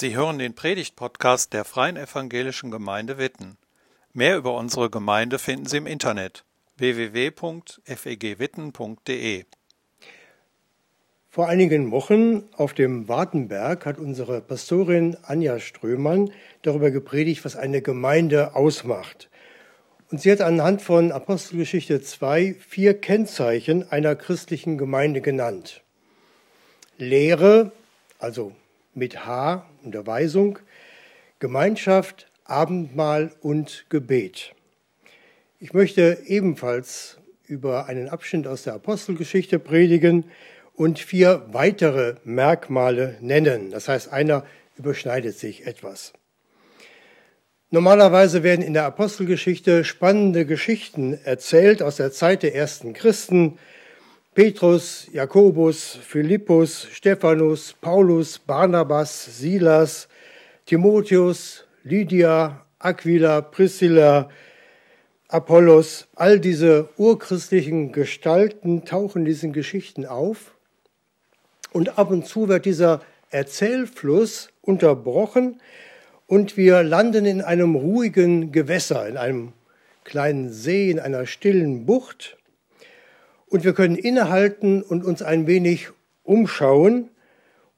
Sie hören den Predigt-Podcast der Freien Evangelischen Gemeinde Witten. Mehr über unsere Gemeinde finden Sie im Internet www.fegwitten.de. Vor einigen Wochen auf dem Wartenberg hat unsere Pastorin Anja Strömann darüber gepredigt, was eine Gemeinde ausmacht. Und sie hat anhand von Apostelgeschichte 2 vier Kennzeichen einer christlichen Gemeinde genannt. Lehre, also mit H, Unterweisung, Gemeinschaft, Abendmahl und Gebet. Ich möchte ebenfalls über einen Abschnitt aus der Apostelgeschichte predigen und vier weitere Merkmale nennen. Das heißt, einer überschneidet sich etwas. Normalerweise werden in der Apostelgeschichte spannende Geschichten erzählt aus der Zeit der ersten Christen, Petrus, Jakobus, Philippus, Stephanus, Paulus, Barnabas, Silas, Timotheus, Lydia, Aquila, Priscilla, Apollos, all diese urchristlichen Gestalten tauchen in diesen Geschichten auf. Und ab und zu wird dieser Erzählfluss unterbrochen und wir landen in einem ruhigen Gewässer, in einem kleinen See, in einer stillen Bucht. Und wir können innehalten und uns ein wenig umschauen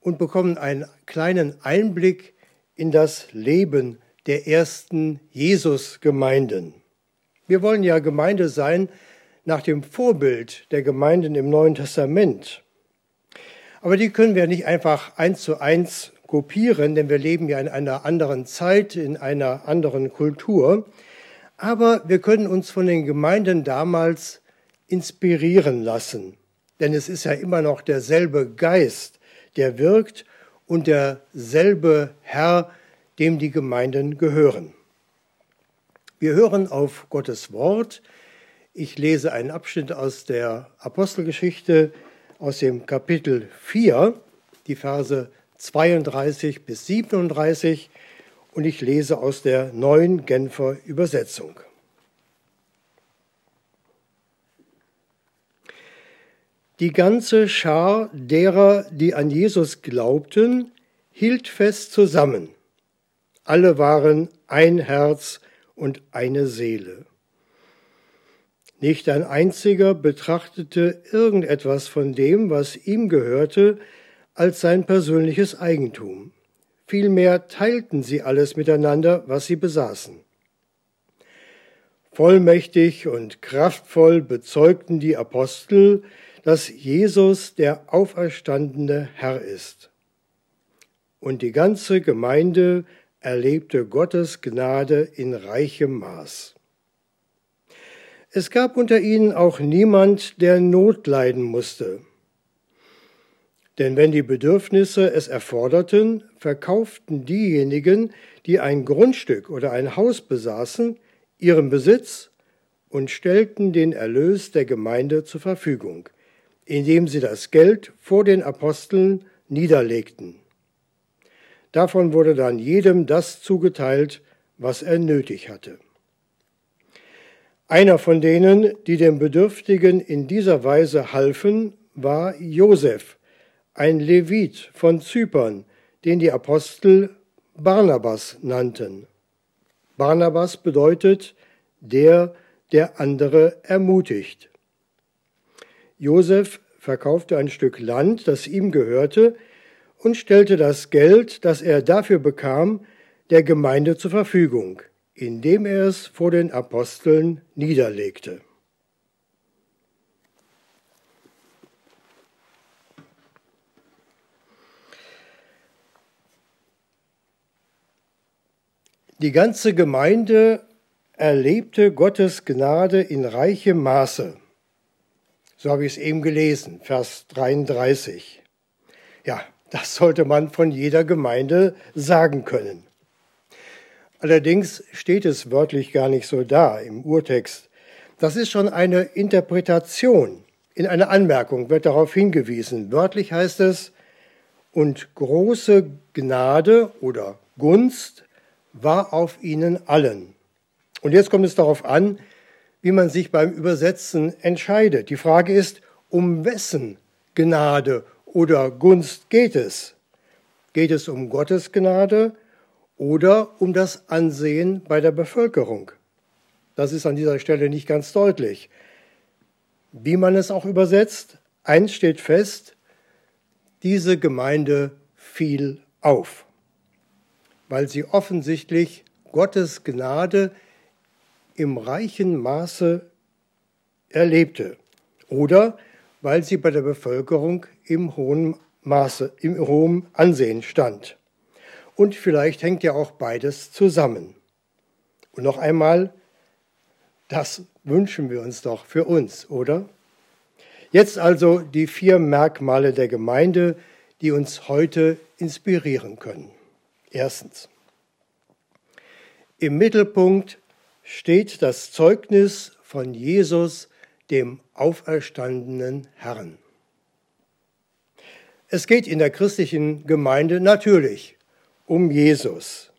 und bekommen einen kleinen Einblick in das Leben der ersten Jesus-Gemeinden. Wir wollen ja Gemeinde sein nach dem Vorbild der Gemeinden im Neuen Testament. Aber die können wir nicht einfach eins zu eins kopieren, denn wir leben ja in einer anderen Zeit, in einer anderen Kultur. Aber wir können uns von den Gemeinden damals inspirieren lassen. Denn es ist ja immer noch derselbe Geist, der wirkt und derselbe Herr, dem die Gemeinden gehören. Wir hören auf Gottes Wort. Ich lese einen Abschnitt aus der Apostelgeschichte aus dem Kapitel 4, die Verse 32 bis 37 und ich lese aus der neuen Genfer Übersetzung. Die ganze Schar derer, die an Jesus glaubten, hielt fest zusammen. Alle waren ein Herz und eine Seele. Nicht ein einziger betrachtete irgendetwas von dem, was ihm gehörte, als sein persönliches Eigentum. Vielmehr teilten sie alles miteinander, was sie besaßen. Vollmächtig und kraftvoll bezeugten die Apostel, dass Jesus der auferstandene Herr ist. Und die ganze Gemeinde erlebte Gottes Gnade in reichem Maß. Es gab unter ihnen auch niemand, der Not leiden musste. Denn wenn die Bedürfnisse es erforderten, verkauften diejenigen, die ein Grundstück oder ein Haus besaßen, ihren Besitz und stellten den Erlös der Gemeinde zur Verfügung – indem sie das Geld vor den Aposteln niederlegten. Davon wurde dann jedem das zugeteilt, was er nötig hatte. Einer von denen, die den Bedürftigen in dieser Weise halfen, war Josef, ein Levit von Zypern, den die Apostel Barnabas nannten. Barnabas bedeutet der, der andere ermutigt. Josef verkaufte ein Stück Land, das ihm gehörte, und stellte das Geld, das er dafür bekam, der Gemeinde zur Verfügung, indem er es vor den Aposteln niederlegte. Die ganze Gemeinde erlebte Gottes Gnade in reichem Maße. So habe ich es eben gelesen, Vers 33. Ja, das sollte man von jeder Gemeinde sagen können. Allerdings steht es wörtlich gar nicht so da im Urtext. Das ist schon eine Interpretation. In einer Anmerkung wird darauf hingewiesen. Wörtlich heißt es, und große Gnade oder Gunst war auf ihnen allen. Und jetzt kommt es darauf an, wie man sich beim Übersetzen entscheidet. Die Frage ist, um wessen Gnade oder Gunst geht es? Geht es um Gottes Gnade oder um das Ansehen bei der Bevölkerung? Das ist an dieser Stelle nicht ganz deutlich. Wie man es auch übersetzt, eins steht fest, diese Gemeinde fiel auf, weil sie offensichtlich Gottes Gnade im reichen Maße erlebte oder weil sie bei der Bevölkerung im hohen Maße, im hohen Ansehen stand. Und vielleicht hängt ja auch beides zusammen. Und noch einmal, das wünschen wir uns doch für uns, oder? Jetzt also die vier Merkmale der Gemeinde, die uns heute inspirieren können. Erstens. Im Mittelpunkt steht das Zeugnis von Jesus, dem auferstandenen Herrn. Es geht in der christlichen Gemeinde natürlich um Jesus.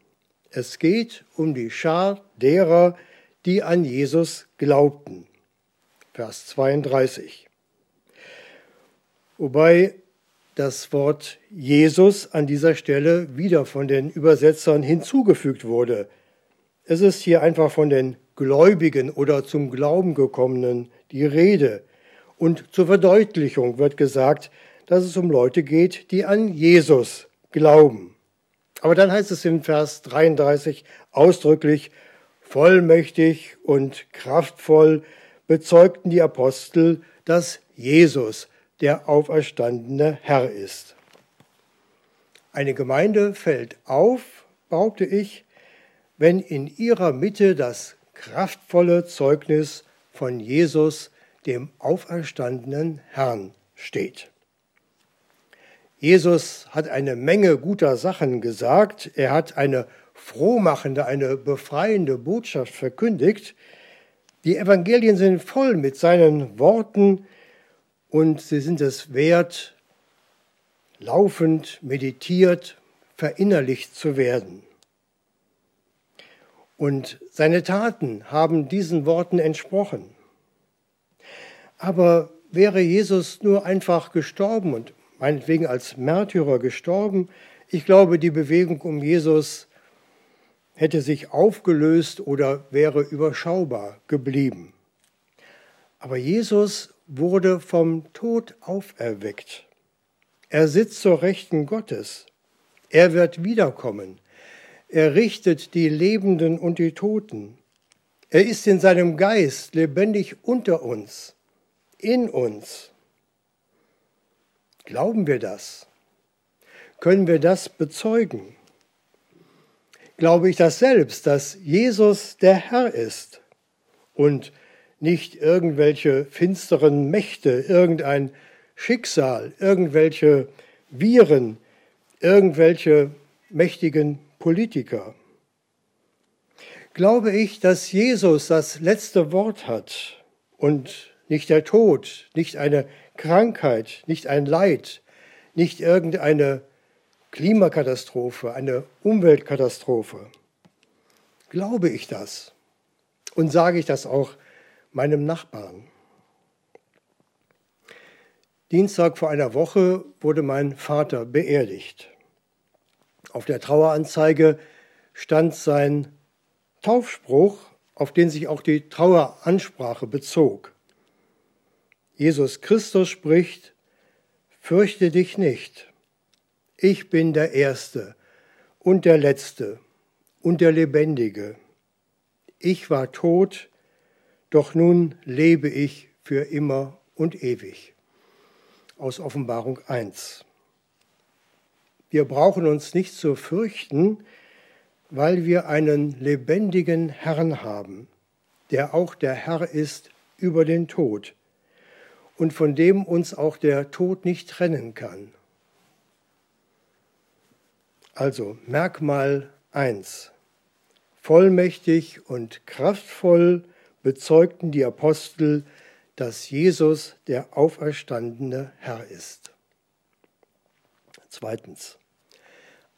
Es geht um die Schar derer, die an Jesus glaubten. Vers 32. Wobei das Wort Jesus an dieser Stelle wieder von den Übersetzern hinzugefügt wurde. Es ist hier einfach von den Gläubigen oder zum Glauben gekommenen die Rede. Und zur Verdeutlichung wird gesagt, dass es um Leute geht, die an Jesus glauben. Aber dann heißt es in Vers 33 ausdrücklich, vollmächtig und kraftvoll bezeugten die Apostel, dass Jesus der auferstandene Herr ist. Eine Gemeinde fällt auf, behaupte ich, wenn in ihrer Mitte das kraftvolle Zeugnis von Jesus, dem auferstandenen Herrn, steht. Jesus hat eine Menge guter Sachen gesagt, er hat eine frohmachende, eine befreiende Botschaft verkündigt. Die Evangelien sind voll mit seinen Worten, und sie sind es wert, laufend meditiert, verinnerlicht zu werden. Und seine Taten haben diesen Worten entsprochen. Aber wäre Jesus nur einfach gestorben und meinetwegen als Märtyrer gestorben, ich glaube, die Bewegung um Jesus hätte sich aufgelöst oder wäre überschaubar geblieben. Aber Jesus wurde vom Tod auferweckt. Er sitzt zur Rechten Gottes. Er wird wiederkommen. Er richtet die Lebenden und die Toten. Er ist in seinem Geist lebendig unter uns, in uns. Glauben wir das? Können wir das bezeugen? Glaube ich das selbst, dass Jesus der Herr ist und nicht irgendwelche finsteren Mächte, irgendein Schicksal, irgendwelche Viren, irgendwelche mächtigen Politiker. Glaube ich, dass Jesus das letzte Wort hat und nicht der Tod, nicht eine Krankheit, nicht ein Leid, nicht irgendeine Klimakatastrophe, eine Umweltkatastrophe. Glaube ich das? Und sage ich das auch meinem Nachbarn. Dienstag vor einer Woche wurde mein Vater beerdigt. Auf der Traueranzeige stand sein Taufspruch, auf den sich auch die Traueransprache bezog. Jesus Christus spricht, Fürchte dich nicht, ich bin der Erste und der Letzte und der Lebendige. Ich war tot, doch nun lebe ich für immer und ewig. Aus Offenbarung 1. Wir brauchen uns nicht zu fürchten, weil wir einen lebendigen Herrn haben, der auch der Herr ist über den Tod und von dem uns auch der Tod nicht trennen kann. Also Merkmal 1. Vollmächtig und kraftvoll bezeugten die Apostel, dass Jesus der auferstandene Herr ist. Zweitens.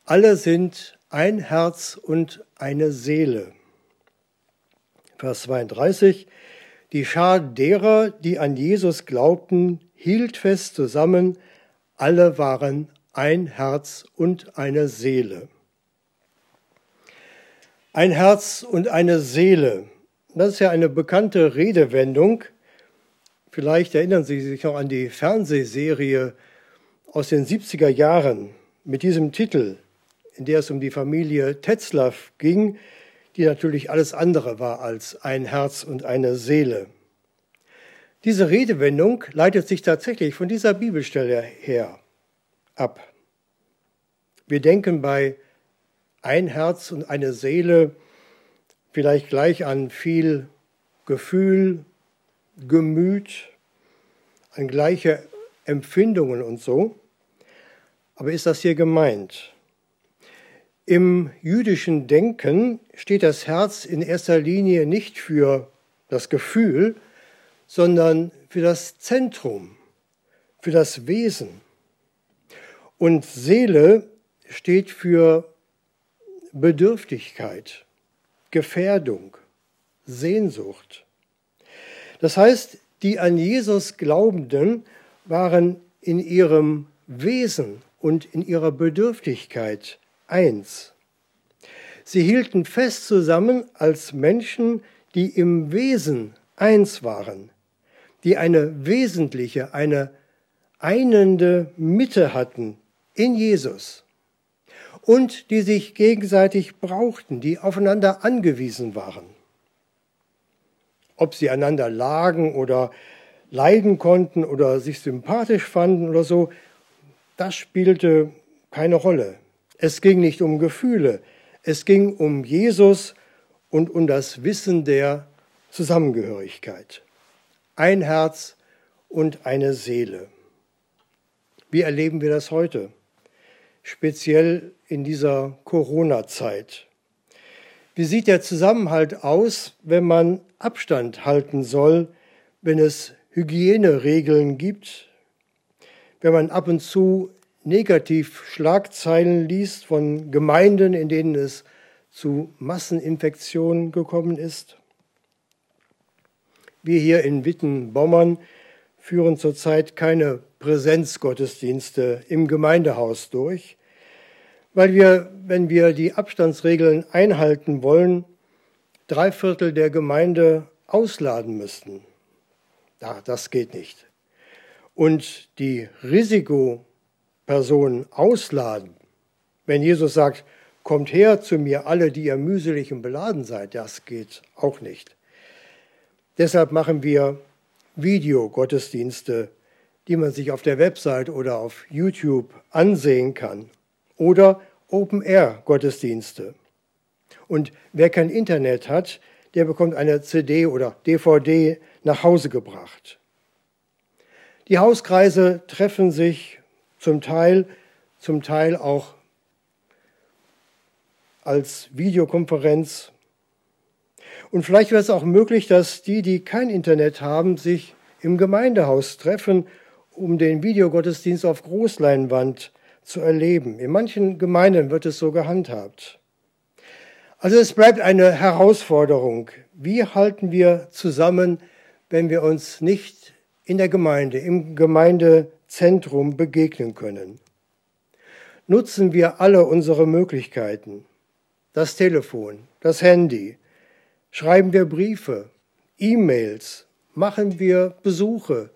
Alle sind ein Herz und eine Seele. Vers 32. Die Schar derer, die an Jesus glaubten, hielt fest zusammen, alle waren ein Herz und eine Seele. Ein Herz und eine Seele. Das ist ja eine bekannte Redewendung. Vielleicht erinnern Sie sich noch an die Fernsehserie aus den 70er Jahren mit diesem Titel, in der es um die Familie Tetzlaff ging, die natürlich alles andere war als ein Herz und eine Seele. Diese Redewendung leitet sich tatsächlich von dieser Bibelstelle her ab. Wir denken bei ein Herz und eine Seele vielleicht gleich an viel Gefühl, Gemüt, an gleiche Empfindungen und so. Aber ist das hier gemeint? Im jüdischen Denken steht das Herz in erster Linie nicht für das Gefühl, sondern für das Zentrum, für das Wesen. Und Seele steht für Bedürftigkeit, Gefährdung, Sehnsucht. Das heißt, die an Jesus Glaubenden waren in ihrem Wesen und in ihrer Bedürftigkeit eins. Sie hielten fest zusammen als Menschen, die im Wesen eins waren, die eine wesentliche, eine einende Mitte hatten in Jesus und die sich gegenseitig brauchten, die aufeinander angewiesen waren. Ob sie einander lagen oder leiden konnten oder sich sympathisch fanden oder so, das spielte keine Rolle. Es ging nicht um Gefühle, es ging um Jesus und um das Wissen der Zusammengehörigkeit. Ein Herz und eine Seele. Wie erleben wir das heute? Speziell in dieser Corona-Zeit. Wie sieht der Zusammenhalt aus, wenn man Abstand halten soll, wenn es Hygieneregeln gibt, wenn man ab und zu negativ Schlagzeilen liest von Gemeinden, in denen es zu Masseninfektionen gekommen ist. Wir hier in Wittenbommern führen zurzeit keine Präsenzgottesdienste im Gemeindehaus durch, weil wir, wenn wir die Abstandsregeln einhalten wollen, drei Viertel der Gemeinde ausladen müssten. Ja, das geht nicht. Und die Risikopersonen ausladen, wenn Jesus sagt, kommt her zu mir alle, die ihr mühselig und beladen seid, das geht auch nicht. Deshalb machen wir Videogottesdienste, die man sich auf der Website oder auf YouTube ansehen kann oder Open-Air-Gottesdienste. Und wer kein Internet hat, der bekommt eine CD oder DVD nach Hause gebracht. Die Hauskreise treffen sich zum Teil, zum Teil auch als Videokonferenz. Und vielleicht wäre es auch möglich, dass die, die kein Internet haben, sich im Gemeindehaus treffen, um den Videogottesdienst auf Großleinwand zu erleben. In manchen Gemeinden wird es so gehandhabt. Also es bleibt eine Herausforderung. Wie halten wir zusammen, wenn wir uns nicht in der Gemeinde, im Gemeindezentrum begegnen können? Nutzen wir alle unsere Möglichkeiten. Das Telefon, das Handy. Schreiben wir Briefe, E-Mails, machen wir Besuche,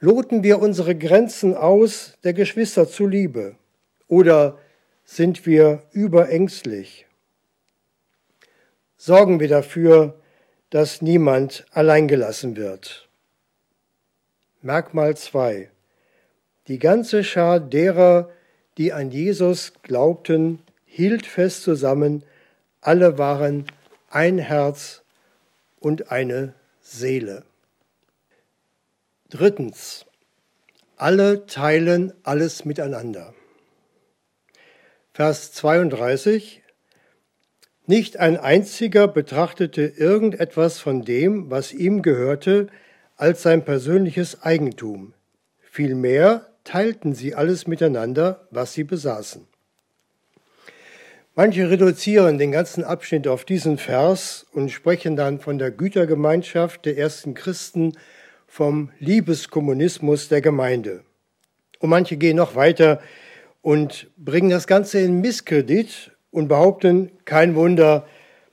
Loten wir unsere Grenzen aus der Geschwister zuliebe oder sind wir überängstlich? Sorgen wir dafür, dass niemand alleingelassen wird. Merkmal 2. Die ganze Schar derer, die an Jesus glaubten, hielt fest zusammen, alle waren ein Herz und eine Seele. Drittens, alle teilen alles miteinander. Vers 32, nicht ein einziger betrachtete irgendetwas von dem, was ihm gehörte, als sein persönliches Eigentum. Vielmehr teilten sie alles miteinander, was sie besaßen. Manche reduzieren den ganzen Abschnitt auf diesen Vers und sprechen dann von der Gütergemeinschaft der ersten Christen vom Liebeskommunismus der Gemeinde. Und manche gehen noch weiter und bringen das Ganze in Misskredit und behaupten, kein Wunder,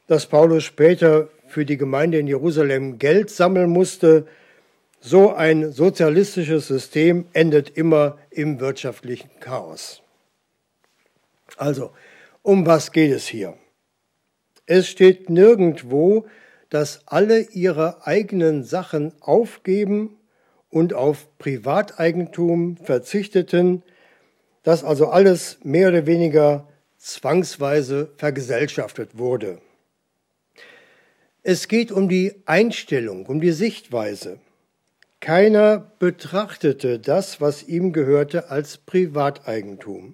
dass Paulus später für die Gemeinde in Jerusalem Geld sammeln musste. So ein sozialistisches System endet immer im wirtschaftlichen Chaos. Also, um was geht es hier? Es steht nirgendwo, dass alle ihre eigenen Sachen aufgeben und auf Privateigentum verzichteten, dass also alles mehr oder weniger zwangsweise vergesellschaftet wurde. Es geht um die Einstellung, um die Sichtweise. Keiner betrachtete das, was ihm gehörte, als Privateigentum.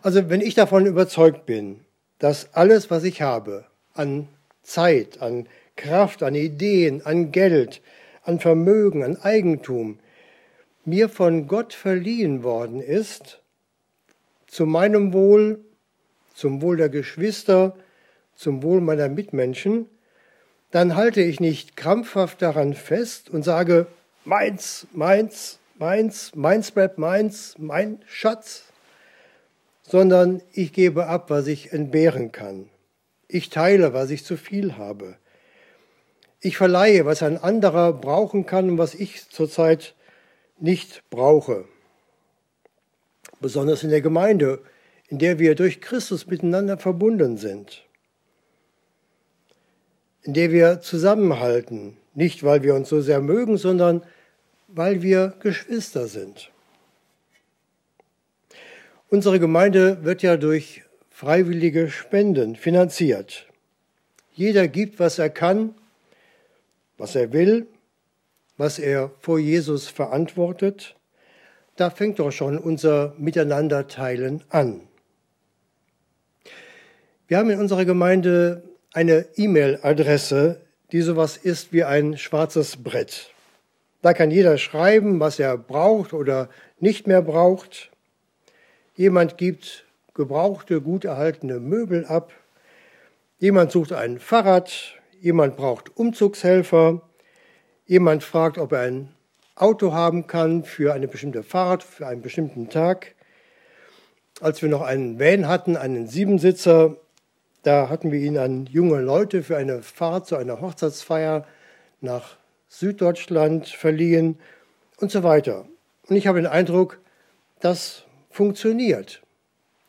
Also wenn ich davon überzeugt bin, dass alles, was ich habe, an Zeit, an Kraft, an Ideen, an Geld, an Vermögen, an Eigentum, mir von Gott verliehen worden ist, zu meinem Wohl, zum Wohl der Geschwister, zum Wohl meiner Mitmenschen, dann halte ich nicht krampfhaft daran fest und sage, meins, meins, meins, meins bleibt meins, mein Schatz, sondern ich gebe ab, was ich entbehren kann. Ich teile, was ich zu viel habe. Ich verleihe, was ein anderer brauchen kann und was ich zurzeit nicht brauche. Besonders in der Gemeinde, in der wir durch Christus miteinander verbunden sind. In der wir zusammenhalten, nicht weil wir uns so sehr mögen, sondern weil wir Geschwister sind. Unsere Gemeinde wird ja durch freiwillige Spenden finanziert. Jeder gibt, was er kann, was er will, was er vor Jesus verantwortet. Da fängt doch schon unser Miteinanderteilen an. Wir haben in unserer Gemeinde eine E-Mail-Adresse, die sowas ist wie ein schwarzes Brett. Da kann jeder schreiben, was er braucht oder nicht mehr braucht. Jemand gibt gebrauchte, gut erhaltene Möbel ab. Jemand sucht ein Fahrrad. Jemand braucht Umzugshelfer. Jemand fragt, ob er ein Auto haben kann für eine bestimmte Fahrt, für einen bestimmten Tag. Als wir noch einen Van hatten, einen Siebensitzer, da hatten wir ihn an junge Leute für eine Fahrt zu einer Hochzeitsfeier nach Süddeutschland verliehen und so weiter. Und ich habe den Eindruck, das funktioniert.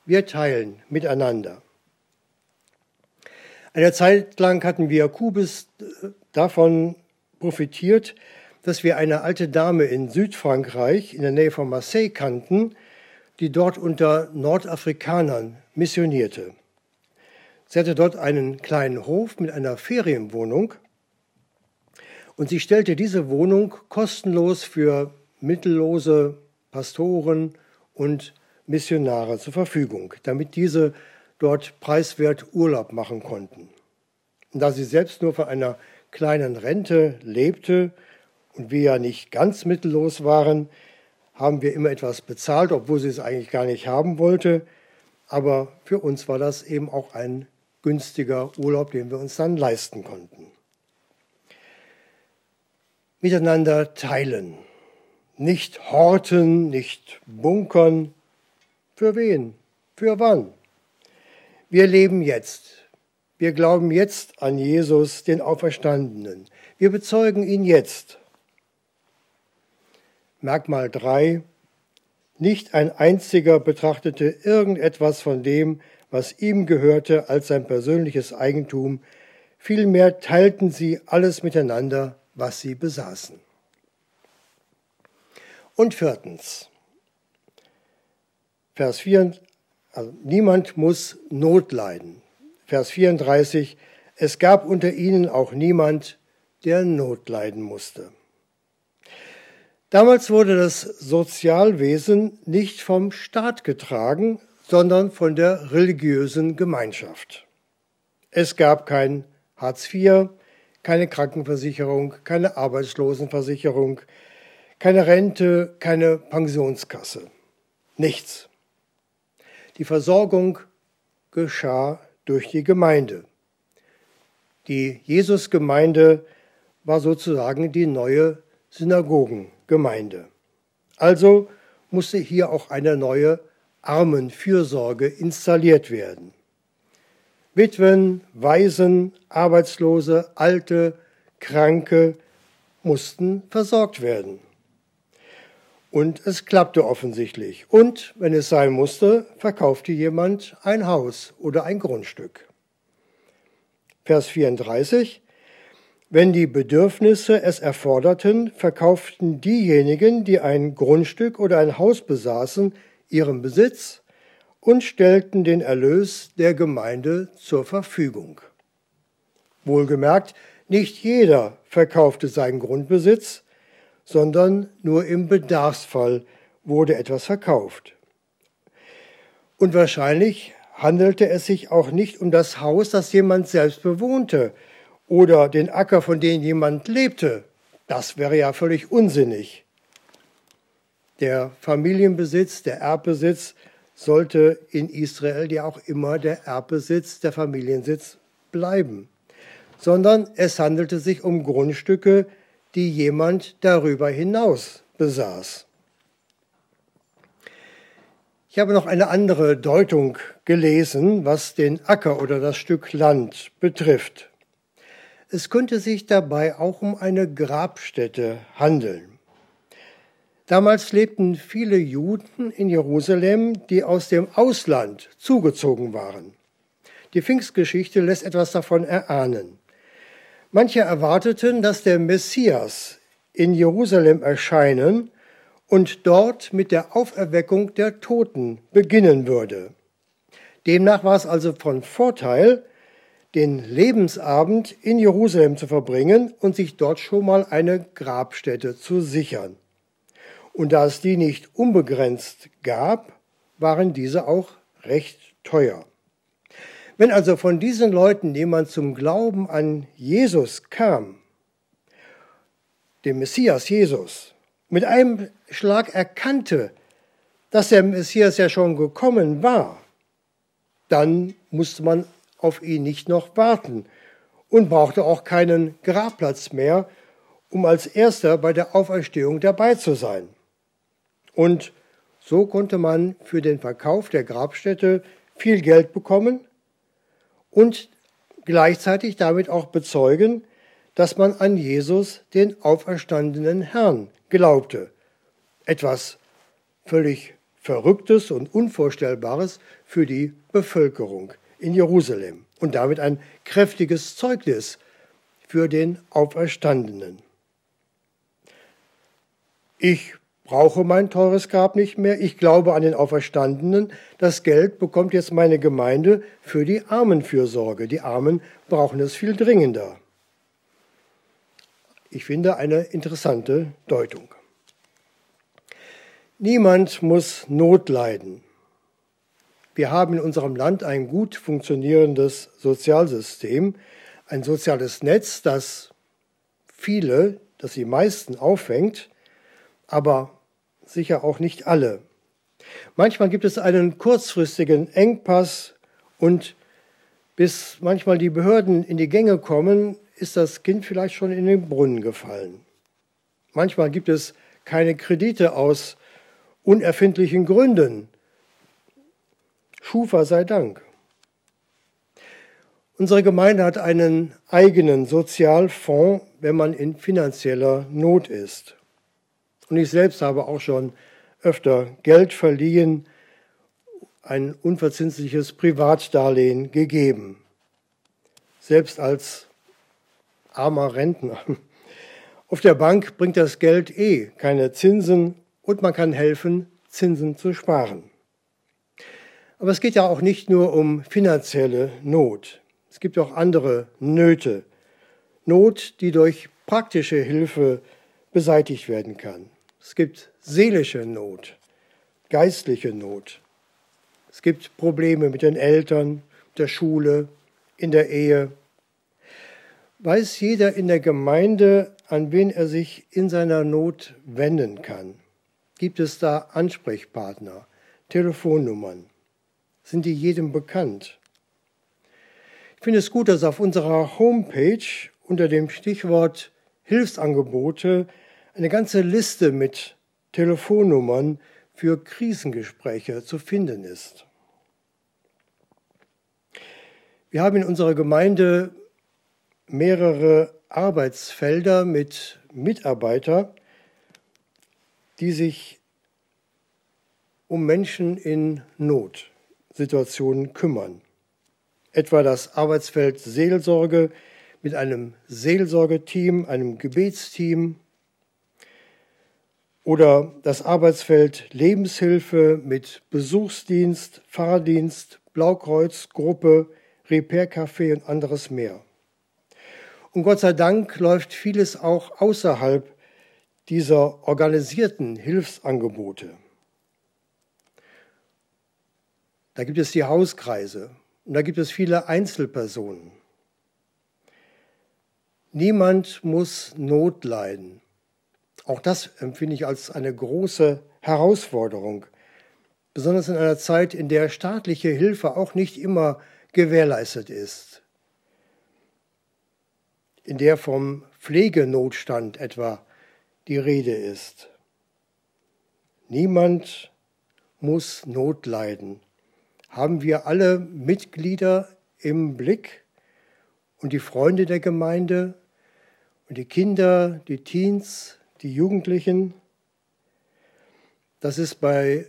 Wir teilen miteinander. Eine Zeit lang hatten wir Kubis äh, davon profitiert, dass wir eine alte Dame in Südfrankreich in der Nähe von Marseille kannten, die dort unter Nordafrikanern missionierte. Sie hatte dort einen kleinen Hof mit einer Ferienwohnung und sie stellte diese Wohnung kostenlos für mittellose Pastoren und Missionare zur Verfügung, damit diese dort preiswert Urlaub machen konnten. Und da sie selbst nur von einer kleinen Rente lebte und wir ja nicht ganz mittellos waren, haben wir immer etwas bezahlt, obwohl sie es eigentlich gar nicht haben wollte. Aber für uns war das eben auch ein günstiger Urlaub, den wir uns dann leisten konnten. Miteinander teilen. Nicht horten, nicht bunkern. Für wen? Für wann? Wir leben jetzt. Wir glauben jetzt an Jesus, den Auferstandenen. Wir bezeugen ihn jetzt. Merkmal 3. Nicht ein einziger betrachtete irgendetwas von dem, was ihm gehörte, als sein persönliches Eigentum. Vielmehr teilten sie alles miteinander, was sie besaßen. Und viertens, Vers 4, also niemand muss Not leiden. Vers 34, es gab unter ihnen auch niemand, der Not leiden musste. Damals wurde das Sozialwesen nicht vom Staat getragen, sondern von der religiösen Gemeinschaft. Es gab kein Hartz IV, keine Krankenversicherung, keine Arbeitslosenversicherung, keine Rente, keine Pensionskasse. Nichts. Die Versorgung geschah durch die Gemeinde. Die Jesusgemeinde war sozusagen die neue Synagogengemeinde. Also musste hier auch eine neue Armenfürsorge installiert werden. Witwen, Waisen, Arbeitslose, Alte, Kranke mussten versorgt werden. Und es klappte offensichtlich. Und, wenn es sein musste, verkaufte jemand ein Haus oder ein Grundstück. Vers 34. Wenn die Bedürfnisse es erforderten, verkauften diejenigen, die ein Grundstück oder ein Haus besaßen, ihren Besitz und stellten den Erlös der Gemeinde zur Verfügung. Wohlgemerkt, nicht jeder verkaufte seinen Grundbesitz, sondern nur im Bedarfsfall wurde etwas verkauft. Und wahrscheinlich handelte es sich auch nicht um das Haus, das jemand selbst bewohnte oder den Acker, von dem jemand lebte. Das wäre ja völlig unsinnig. Der Familienbesitz, der Erbbesitz sollte in Israel ja auch immer der Erbbesitz, der Familiensitz bleiben, sondern es handelte sich um Grundstücke, die jemand darüber hinaus besaß. Ich habe noch eine andere Deutung gelesen, was den Acker oder das Stück Land betrifft. Es könnte sich dabei auch um eine Grabstätte handeln. Damals lebten viele Juden in Jerusalem, die aus dem Ausland zugezogen waren. Die Pfingstgeschichte lässt etwas davon erahnen. Manche erwarteten, dass der Messias in Jerusalem erscheinen und dort mit der Auferweckung der Toten beginnen würde. Demnach war es also von Vorteil, den Lebensabend in Jerusalem zu verbringen und sich dort schon mal eine Grabstätte zu sichern. Und da es die nicht unbegrenzt gab, waren diese auch recht teuer. Wenn also von diesen Leuten jemand zum Glauben an Jesus kam, dem Messias Jesus, mit einem Schlag erkannte, dass der Messias ja schon gekommen war, dann musste man auf ihn nicht noch warten und brauchte auch keinen Grabplatz mehr, um als erster bei der Auferstehung dabei zu sein. Und so konnte man für den Verkauf der Grabstätte viel Geld bekommen und gleichzeitig damit auch bezeugen, dass man an Jesus, den auferstandenen Herrn, glaubte. Etwas völlig Verrücktes und Unvorstellbares für die Bevölkerung in Jerusalem und damit ein kräftiges Zeugnis für den Auferstandenen. Ich brauche mein teures Grab nicht mehr, ich glaube an den Auferstandenen, das Geld bekommt jetzt meine Gemeinde für die Armenfürsorge. Die Armen brauchen es viel dringender. Ich finde eine interessante Deutung. Niemand muss Not leiden. Wir haben in unserem Land ein gut funktionierendes Sozialsystem, ein soziales Netz, das viele, das die meisten auffängt, aber sicher auch nicht alle. Manchmal gibt es einen kurzfristigen Engpass und bis manchmal die Behörden in die Gänge kommen, ist das Kind vielleicht schon in den Brunnen gefallen. Manchmal gibt es keine Kredite aus unerfindlichen Gründen. Schufa sei Dank. Unsere Gemeinde hat einen eigenen Sozialfonds, wenn man in finanzieller Not ist. Und ich selbst habe auch schon öfter Geld verliehen, ein unverzinsliches Privatdarlehen gegeben. Selbst als armer Rentner. Auf der Bank bringt das Geld eh keine Zinsen und man kann helfen, Zinsen zu sparen. Aber es geht ja auch nicht nur um finanzielle Not. Es gibt auch andere Nöte. Not, die durch praktische Hilfe beseitigt werden kann. Es gibt seelische Not, geistliche Not. Es gibt Probleme mit den Eltern, der Schule, in der Ehe. Weiß jeder in der Gemeinde, an wen er sich in seiner Not wenden kann? Gibt es da Ansprechpartner, Telefonnummern? Sind die jedem bekannt? Ich finde es gut, dass auf unserer Homepage unter dem Stichwort Hilfsangebote eine ganze Liste mit Telefonnummern für Krisengespräche zu finden ist. Wir haben in unserer Gemeinde mehrere Arbeitsfelder mit Mitarbeitern, die sich um Menschen in Notsituationen kümmern. Etwa das Arbeitsfeld Seelsorge mit einem Seelsorgeteam, einem Gebetsteam oder das Arbeitsfeld Lebenshilfe mit Besuchsdienst, Fahrdienst, Blaukreuzgruppe, Repair-Café und anderes mehr. Und Gott sei Dank läuft vieles auch außerhalb dieser organisierten Hilfsangebote. Da gibt es die Hauskreise und da gibt es viele Einzelpersonen. Niemand muss Not leiden. Auch das empfinde ich als eine große Herausforderung, besonders in einer Zeit, in der staatliche Hilfe auch nicht immer gewährleistet ist, in der vom Pflegenotstand etwa die Rede ist. Niemand muss Not leiden. Haben wir alle Mitglieder im Blick und die Freunde der Gemeinde und die Kinder, die Teens, die Jugendlichen. Das ist bei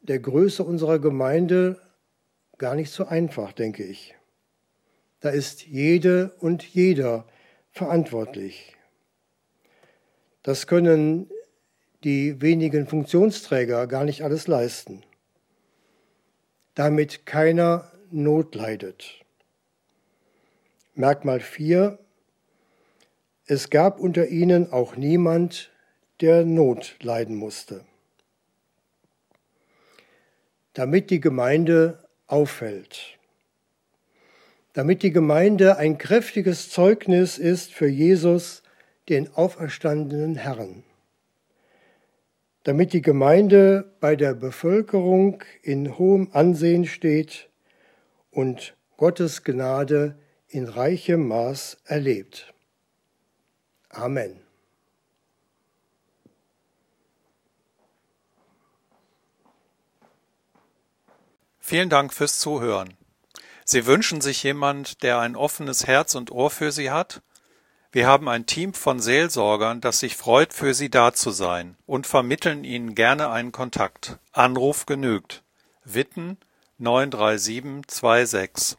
der Größe unserer Gemeinde gar nicht so einfach, denke ich. Da ist jede und jeder verantwortlich. Das können die wenigen Funktionsträger gar nicht alles leisten. Damit keiner Not leidet. Merkmal 4. Es gab unter ihnen auch niemand, der Not leiden musste. Damit die Gemeinde auffällt. Damit die Gemeinde ein kräftiges Zeugnis ist für Jesus, den auferstandenen Herrn. Damit die Gemeinde bei der Bevölkerung in hohem Ansehen steht und Gottes Gnade in reichem Maß erlebt. Amen. Vielen Dank fürs Zuhören. Sie wünschen sich jemand, der ein offenes Herz und Ohr für Sie hat? Wir haben ein Team von Seelsorgern, das sich freut, für Sie da zu sein und vermitteln Ihnen gerne einen Kontakt. Anruf genügt. Witten 93726